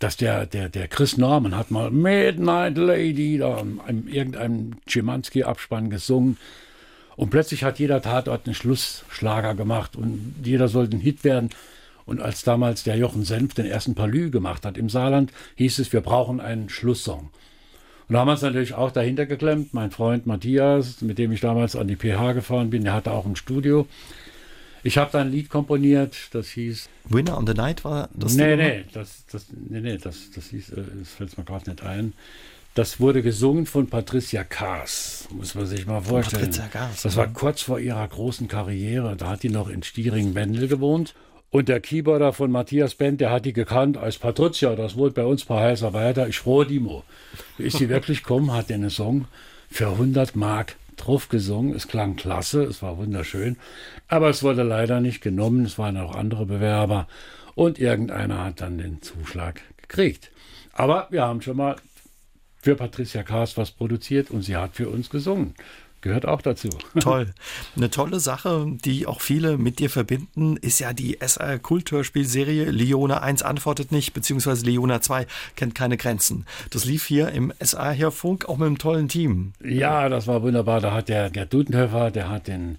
dass der, der, der Chris Norman hat mal Midnight Lady da in irgendeinem Schimanski-Abspann gesungen. Und plötzlich hat jeder Tatort einen Schlussschlager gemacht und jeder sollte ein Hit werden. Und als damals der Jochen Senf den ersten Palü gemacht hat im Saarland, hieß es, wir brauchen einen Schlusssong. Und da haben wir uns natürlich auch dahinter geklemmt. Mein Freund Matthias, mit dem ich damals an die PH gefahren bin, der hatte auch ein Studio. Ich habe da ein Lied komponiert, das hieß. Winner on the Night war das? Nee, nee, das, das, nee, nee, das, das hieß, äh, das fällt mir gerade nicht ein. Das wurde gesungen von Patricia Kaas, muss man sich mal vorstellen. Patricia Kaas. Das war kurz vor ihrer großen Karriere. Da hat die noch in Stiering-Wendel gewohnt. Und der Keyboarder von Matthias Bend, der hat die gekannt als Patricia. Das wurde bei uns paar heißer weiter. Ich frohe Dimo. Ist sie wirklich gekommen, hat den Song für 100 Mark drauf gesungen. Es klang klasse, es war wunderschön. Aber es wurde leider nicht genommen. Es waren auch andere Bewerber. Und irgendeiner hat dann den Zuschlag gekriegt. Aber wir haben schon mal für Patricia Kaas was produziert und sie hat für uns gesungen. Gehört auch dazu. Toll. Eine tolle Sache, die auch viele mit dir verbinden, ist ja die SR Kulthörspielserie Leona 1 antwortet nicht, beziehungsweise Leona 2 kennt keine Grenzen. Das lief hier im SR Hörfunk auch mit einem tollen Team. Ja, das war wunderbar. Da hat der Gerd Dudenhöfer, der hat den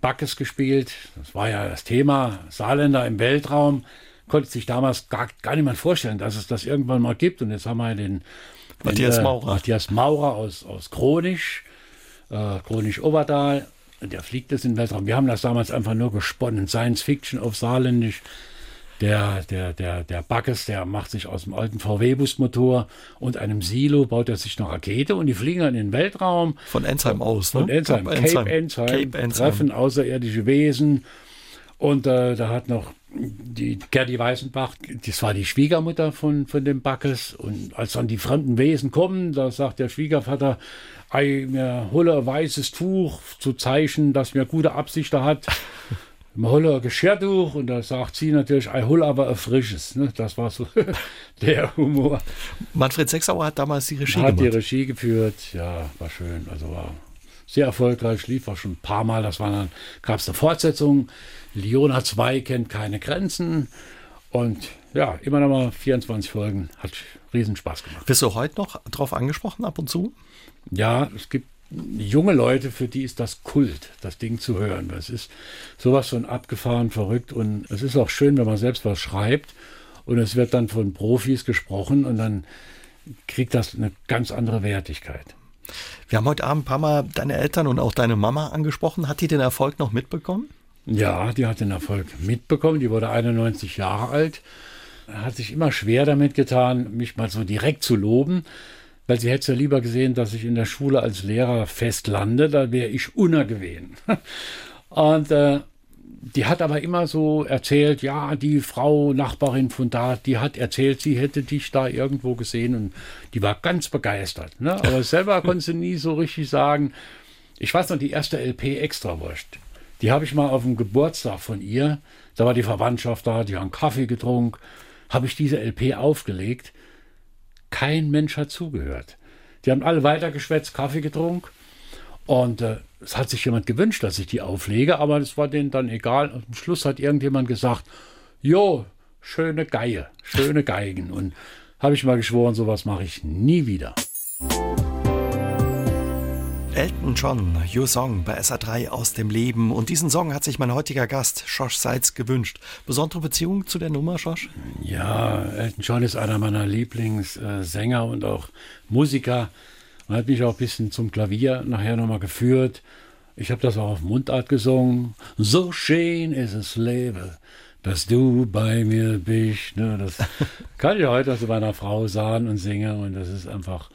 Backes gespielt. Das war ja das Thema. Saarländer im Weltraum. Konnte sich damals gar, gar niemand vorstellen, dass es das irgendwann mal gibt. Und jetzt haben wir den, Matthias den, äh, Maurer. Matthias Maurer aus, aus Kronisch äh, Chronisch Obertal. Der fliegt es in den Weltraum. Wir haben das damals einfach nur gesponnen. Science Fiction auf Saarländisch. Der, der, der, der Backes, der macht sich aus dem alten VW-Busmotor und einem Silo baut er sich eine Rakete und die fliegen dann in den Weltraum. Von Ensheim aus, ne? Von Ensheim, Cape, Cape Ensheim, Cape Ensheim. treffen außerirdische Wesen. Und äh, da hat noch die Gerdi Weißenbach, das war die Schwiegermutter von, von dem Backes. Und als dann die fremden Wesen kommen, da sagt der Schwiegervater, ei, mir holle ein weißes Tuch zu zeichnen, dass mir gute Absichten hat. Mir holle ein Geschirrtuch und da sagt sie natürlich, ei, hol aber ein frisches. Ne? Das war so der Humor. Manfred Sechsauer hat damals die Regie hat gemacht. Hat die Regie geführt, ja, war schön. Also war sehr erfolgreich, lief auch schon ein paar Mal. Das war dann, gab es eine Fortsetzung. Liona 2 kennt keine Grenzen. Und ja, immer noch mal 24 Folgen. Hat riesen Spaß gemacht. Bist du heute noch drauf angesprochen ab und zu? Ja, es gibt junge Leute, für die ist das Kult, das Ding zu hören. Das ist sowas von abgefahren, verrückt und es ist auch schön, wenn man selbst was schreibt und es wird dann von Profis gesprochen und dann kriegt das eine ganz andere Wertigkeit. Wir haben heute Abend ein paar Mal deine Eltern und auch deine Mama angesprochen. Hat die den Erfolg noch mitbekommen? Ja, die hat den Erfolg mitbekommen. Die wurde 91 Jahre alt. Hat sich immer schwer damit getan, mich mal so direkt zu loben weil sie hätte ja lieber gesehen, dass ich in der Schule als Lehrer fest lande, da wäre ich unergewehen. Und äh, die hat aber immer so erzählt, ja, die Frau Nachbarin von da, die hat erzählt, sie hätte dich da irgendwo gesehen und die war ganz begeistert. Ne? Aber selber konnte sie nie so richtig sagen. Ich weiß noch, die erste LP Extrawurst, die habe ich mal auf dem Geburtstag von ihr, da war die Verwandtschaft da, die haben Kaffee getrunken, habe ich diese LP aufgelegt kein Mensch hat zugehört. Die haben alle weitergeschwätzt, Kaffee getrunken. Und äh, es hat sich jemand gewünscht, dass ich die auflege, aber das war denen dann egal. Am Schluss hat irgendjemand gesagt, jo, schöne Geige, schöne Geigen. Und habe ich mal geschworen, sowas mache ich nie wieder. Elton John, Your Song bei SA3 aus dem Leben. Und diesen Song hat sich mein heutiger Gast, Josh Seitz, gewünscht. Besondere Beziehung zu der Nummer, Josh? Ja, Elton John ist einer meiner Lieblingssänger und auch Musiker. Er hat mich auch ein bisschen zum Klavier nachher nochmal geführt. Ich habe das auch auf Mundart gesungen. So schön ist es Leben, dass du bei mir bist. Ne, das kann ich heute zu meiner Frau sagen und singen. Und das ist einfach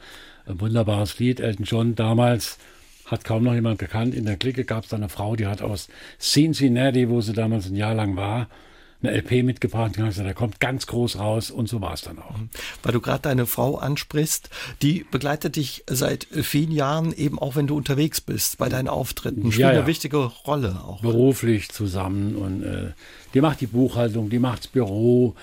ein wunderbares Lied. Elton John damals hat kaum noch jemand gekannt. In der Clique gab es eine Frau, die hat aus Cincinnati, wo sie damals ein Jahr lang war, eine LP mitgebracht und gesagt, der kommt ganz groß raus und so war es dann auch. Weil du gerade deine Frau ansprichst, die begleitet dich seit vielen Jahren eben auch, wenn du unterwegs bist, bei deinen Auftritten. Spielt ja, ja. eine wichtige Rolle auch. Beruflich zusammen und äh, die macht die Buchhaltung, die macht das Büro,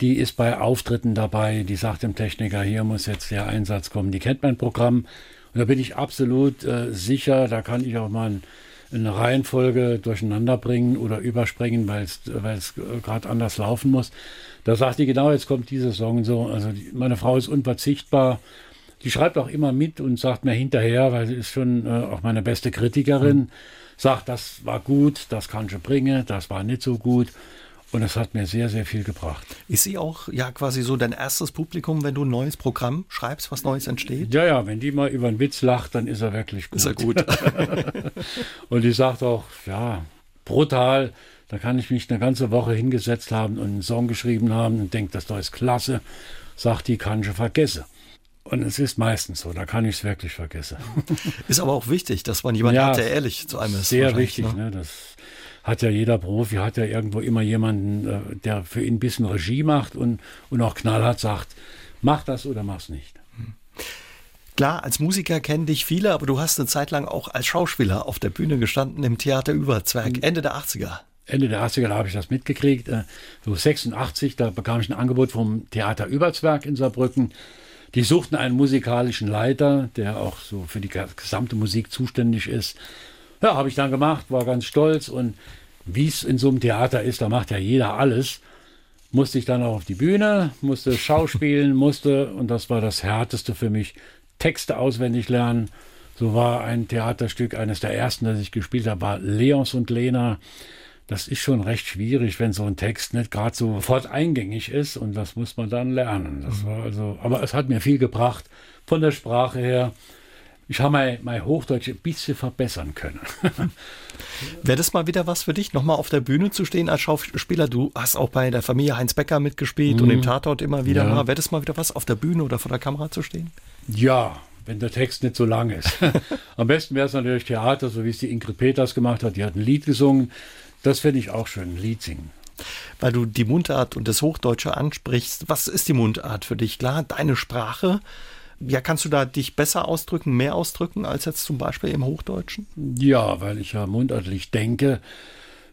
die ist bei Auftritten dabei, die sagt dem Techniker, hier muss jetzt der Einsatz kommen. Die kennt mein Programm und da bin ich absolut äh, sicher, da kann ich auch mal ein, eine Reihenfolge durcheinander bringen oder überspringen, weil es gerade anders laufen muss. Da sagt die genau, jetzt kommt dieser Song so. Also die, meine Frau ist unverzichtbar. Die schreibt auch immer mit und sagt mir hinterher, weil sie ist schon äh, auch meine beste Kritikerin, mhm. sagt, das war gut, das kann ich bringen, das war nicht so gut. Und das hat mir sehr, sehr viel gebracht. Ist sie auch ja quasi so dein erstes Publikum, wenn du ein neues Programm schreibst, was Neues entsteht? Ja, ja, wenn die mal über einen Witz lacht, dann ist er wirklich gut. Ist er gut. und die sagt auch, ja, brutal, da kann ich mich eine ganze Woche hingesetzt haben und einen Song geschrieben haben und denke, das ist klasse. Sagt die, kann ich vergessen. Und es ist meistens so, da kann ich es wirklich vergessen. Ist aber auch wichtig, dass man jemanden ja, hat, der ehrlich zu einem ist. Sehr wichtig, ne? ne? das hat ja jeder Profi, hat ja irgendwo immer jemanden, äh, der für ihn ein bisschen Regie macht und, und auch knallhart sagt, mach das oder mach's nicht. Klar, als Musiker kennen dich viele, aber du hast eine Zeit lang auch als Schauspieler auf der Bühne gestanden im Theater Überzwerg, mhm. Ende der 80er. Ende der 80er, da habe ich das mitgekriegt. Äh, so 86, da bekam ich ein Angebot vom Theater Überzwerg in Saarbrücken. Die suchten einen musikalischen Leiter, der auch so für die gesamte Musik zuständig ist. Ja, habe ich dann gemacht, war ganz stolz und wie es in so einem Theater ist, da macht ja jeder alles. Musste ich dann auch auf die Bühne, musste schauspielen, musste, und das war das Härteste für mich, Texte auswendig lernen. So war ein Theaterstück, eines der ersten, das ich gespielt habe, war Leons und Lena. Das ist schon recht schwierig, wenn so ein Text nicht gerade sofort eingängig ist und das muss man dann lernen. Das war also, aber es hat mir viel gebracht von der Sprache her ich habe mein, mein Hochdeutsch ein bisschen verbessern können. Wäre das mal wieder was für dich, nochmal auf der Bühne zu stehen als Schauspieler? Du hast auch bei der Familie Heinz Becker mitgespielt mhm. und im Tatort immer wieder ja. mal. Wäre das mal wieder was, auf der Bühne oder vor der Kamera zu stehen? Ja, wenn der Text nicht so lang ist. Am besten wäre es natürlich Theater, so wie es die Ingrid Peters gemacht hat. Die hat ein Lied gesungen. Das finde ich auch schön, ein Lied singen. Weil du die Mundart und das Hochdeutsche ansprichst. Was ist die Mundart für dich? Klar, deine Sprache. Ja, kannst du da dich besser ausdrücken, mehr ausdrücken als jetzt zum Beispiel im Hochdeutschen? Ja, weil ich ja mundartlich denke,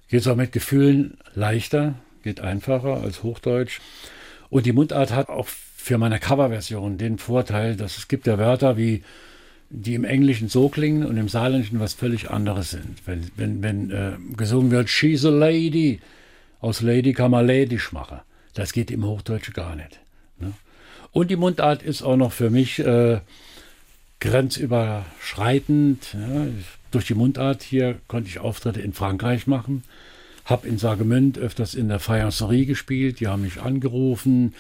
geht es auch mit Gefühlen leichter, geht einfacher als Hochdeutsch. Und die Mundart hat auch für meine Coverversion den Vorteil, dass es gibt ja Wörter wie die im Englischen so klingen und im Saarländischen was völlig anderes sind. Wenn, wenn, wenn äh, gesungen wird, she's a lady, aus Lady kann man ladisch machen. Das geht im Hochdeutschen gar nicht. Und die Mundart ist auch noch für mich äh, grenzüberschreitend. Ja. Durch die Mundart hier konnte ich Auftritte in Frankreich machen. Hab in Sagemünd öfters in der Fayencerie gespielt. Die haben mich angerufen.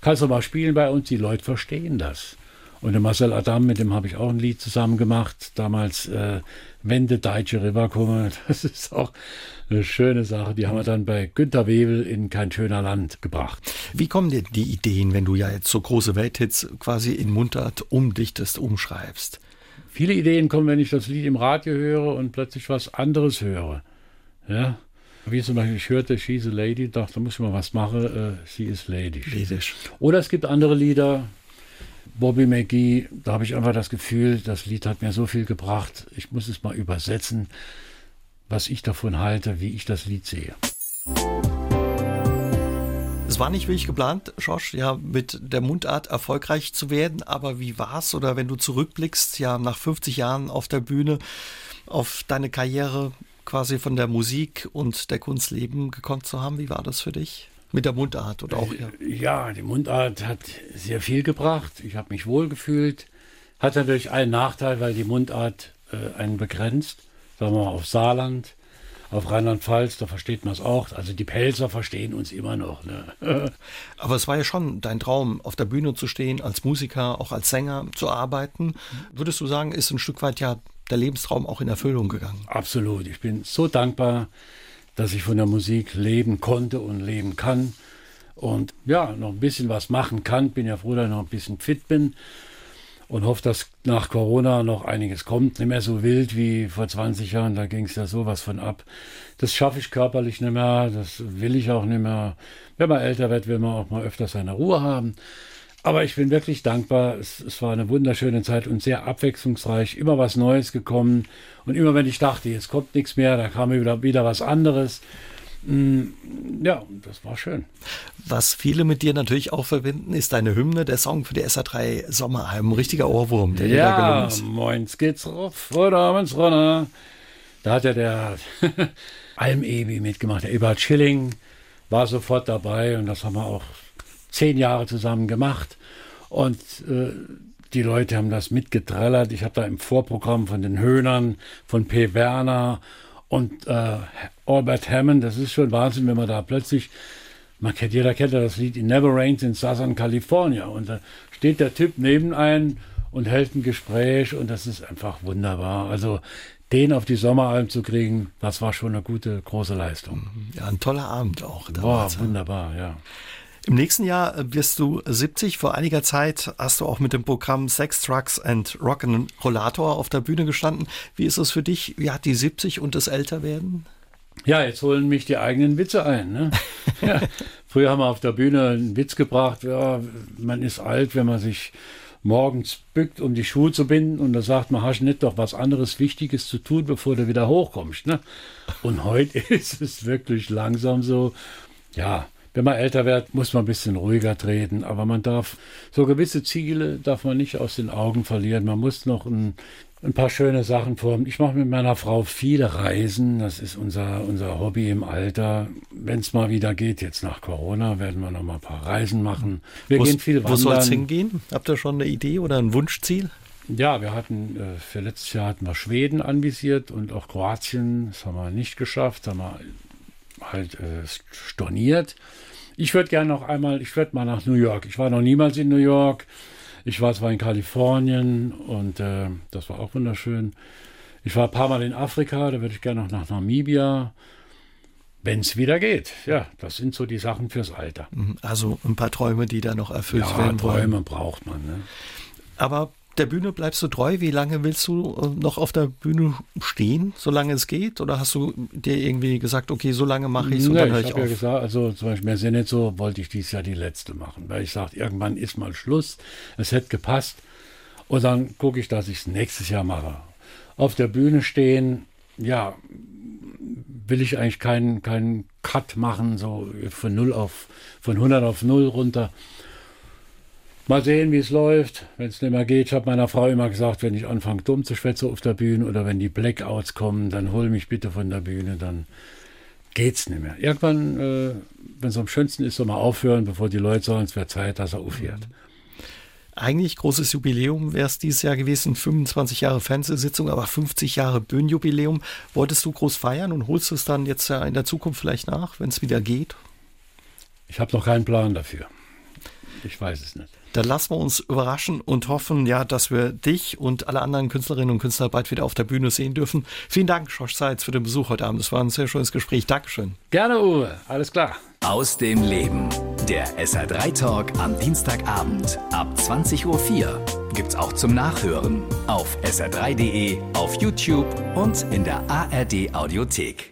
Kannst du mal spielen bei uns? Die Leute verstehen das. Und der Marcel Adam, mit dem habe ich auch ein Lied zusammen gemacht. Damals äh, Wende Deutsche Rüberkomme. Das ist auch eine schöne Sache. Die haben wir dann bei Günter Webel in Kein schöner Land gebracht. Wie kommen dir die Ideen, wenn du ja jetzt so große Welthits quasi in Mundart umdichtest, umschreibst? Viele Ideen kommen, wenn ich das Lied im Radio höre und plötzlich was anderes höre. Ja. Wie zum Beispiel, ich hörte She's a Lady, dachte, da muss ich mal was machen, uh, She is Lady. Oder es gibt andere Lieder, Bobby McGee, da habe ich einfach das Gefühl, das Lied hat mir so viel gebracht, ich muss es mal übersetzen, was ich davon halte, wie ich das Lied sehe. Es war nicht wirklich geplant, Josh, ja, mit der Mundart erfolgreich zu werden, aber wie war es oder wenn du zurückblickst, ja, nach 50 Jahren auf der Bühne, auf deine Karriere quasi von der Musik und der Kunst leben gekonnt zu haben, wie war das für dich? Mit der Mundart oder auch ja. Ja, die Mundart hat sehr viel gebracht. Ich habe mich wohl gefühlt. Hat natürlich einen Nachteil, weil die Mundart äh, einen begrenzt. Sagen wir mal auf Saarland, auf Rheinland-Pfalz, da versteht man es auch. Also die Pelzer verstehen uns immer noch. Ne? Aber es war ja schon dein Traum, auf der Bühne zu stehen, als Musiker, auch als Sänger zu arbeiten. Würdest du sagen, ist ein Stück weit ja der Lebenstraum auch in Erfüllung gegangen? Absolut. Ich bin so dankbar, dass ich von der Musik leben konnte und leben kann. Und ja, noch ein bisschen was machen kann. Bin ja froh, dass ich noch ein bisschen fit bin. Und hoffe, dass nach Corona noch einiges kommt. Nicht mehr so wild wie vor 20 Jahren. Da ging es ja sowas von ab. Das schaffe ich körperlich nicht mehr. Das will ich auch nicht mehr. Wenn man älter wird, will man auch mal öfter seine Ruhe haben. Aber ich bin wirklich dankbar. Es, es, war eine wunderschöne Zeit und sehr abwechslungsreich. Immer was Neues gekommen. Und immer wenn ich dachte, jetzt kommt nichts mehr, da kam wieder, wieder was anderes. Mm, ja, das war schön. Was viele mit dir natürlich auch verbinden, ist deine Hymne, der Song für die SA3 Sommeralben. Ein richtiger Ohrwurm, der ja, dir da gelungen ist. Moins geht's rauf abends runter. Da hat ja der Alm-Ebi mitgemacht, der Eberhard Schilling war sofort dabei und das haben wir auch zehn Jahre zusammen gemacht und äh, die Leute haben das mitgetrellert. Ich habe da im Vorprogramm von den Höhnern, von P. Werner und äh, Albert Hammond, das ist schon Wahnsinn, wenn man da plötzlich, man kennt, jeder kennt ja das Lied In Never Rains in Southern California und da steht der Typ neben einem und hält ein Gespräch und das ist einfach wunderbar. Also den auf die Sommeralm zu kriegen, das war schon eine gute, große Leistung. Ja, ein toller Abend auch. Boah, wunderbar, ja. Im nächsten Jahr wirst du 70. Vor einiger Zeit hast du auch mit dem Programm Sex, Drugs and Rock'n'Rollator auf der Bühne gestanden. Wie ist es für dich? Wie hat die 70 und das Älterwerden? Ja, jetzt holen mich die eigenen Witze ein. Ne? ja, früher haben wir auf der Bühne einen Witz gebracht, ja, man ist alt, wenn man sich morgens bückt, um die Schuhe zu binden und da sagt man, hast du nicht doch was anderes Wichtiges zu tun, bevor du wieder hochkommst. Ne? Und heute ist es wirklich langsam so, ja, wenn man älter wird, muss man ein bisschen ruhiger treten, aber man darf so gewisse Ziele darf man nicht aus den Augen verlieren. Man muss noch ein, ein paar schöne Sachen vorhaben. Ich mache mit meiner Frau viele Reisen. Das ist unser, unser Hobby im Alter. Wenn es mal wieder geht, jetzt nach Corona, werden wir noch mal ein paar Reisen machen. Wir Wo's, gehen viel wandern. Wo soll es hingehen? Habt ihr schon eine Idee oder ein Wunschziel? Ja, wir hatten äh, für letztes Jahr hatten wir Schweden anvisiert und auch Kroatien. Das haben wir nicht geschafft. Haben wir halt äh, storniert. Ich würde gerne noch einmal, ich würde mal nach New York. Ich war noch niemals in New York. Ich war zwar in Kalifornien und äh, das war auch wunderschön. Ich war ein paar Mal in Afrika, da würde ich gerne noch nach Namibia. Wenn es wieder geht. Ja, das sind so die Sachen fürs Alter. Mhm, also ein paar Träume, die da noch erfüllt ja, werden wollen. Träume braucht man. Ne? Aber der Bühne bleibst du treu? Wie lange willst du äh, noch auf der Bühne stehen, solange es geht? Oder hast du dir irgendwie gesagt, okay, so lange mache ich es und dann höre ich ich habe auf? ja gesagt, also zum Beispiel, mir sind nicht so, wollte ich dieses Jahr die letzte machen, weil ich sage, irgendwann ist mal Schluss, es hätte gepasst und dann gucke ich, dass ich es nächstes Jahr mache. Auf der Bühne stehen, ja, will ich eigentlich keinen keinen Cut machen, so von null auf, von 100 auf 0 runter. Mal sehen, wie es läuft, wenn es nicht mehr geht. Ich habe meiner Frau immer gesagt, wenn ich anfange dumm zu schwätzen auf der Bühne oder wenn die Blackouts kommen, dann hol mich bitte von der Bühne, dann geht's nicht mehr. Irgendwann, äh, wenn es am schönsten ist, soll man aufhören, bevor die Leute sagen, es wäre Zeit, dass er aufhört. Eigentlich großes Jubiläum wäre es dieses Jahr gewesen, 25 Jahre Fernsehsitzung, aber 50 Jahre Bühnenjubiläum. Wolltest du groß feiern und holst du es dann jetzt ja in der Zukunft vielleicht nach, wenn es wieder geht? Ich habe noch keinen Plan dafür. Ich weiß es nicht. Dann lassen wir uns überraschen und hoffen, ja, dass wir dich und alle anderen Künstlerinnen und Künstler bald wieder auf der Bühne sehen dürfen. Vielen Dank, Schorsch Seitz, für den Besuch heute Abend. Es war ein sehr schönes Gespräch. Dankeschön. Gerne, Uwe. Alles klar. Aus dem Leben. Der SR3 Talk am Dienstagabend ab 20.04 Uhr. Gibt's auch zum Nachhören auf sr3.de, auf YouTube und in der ARD Audiothek.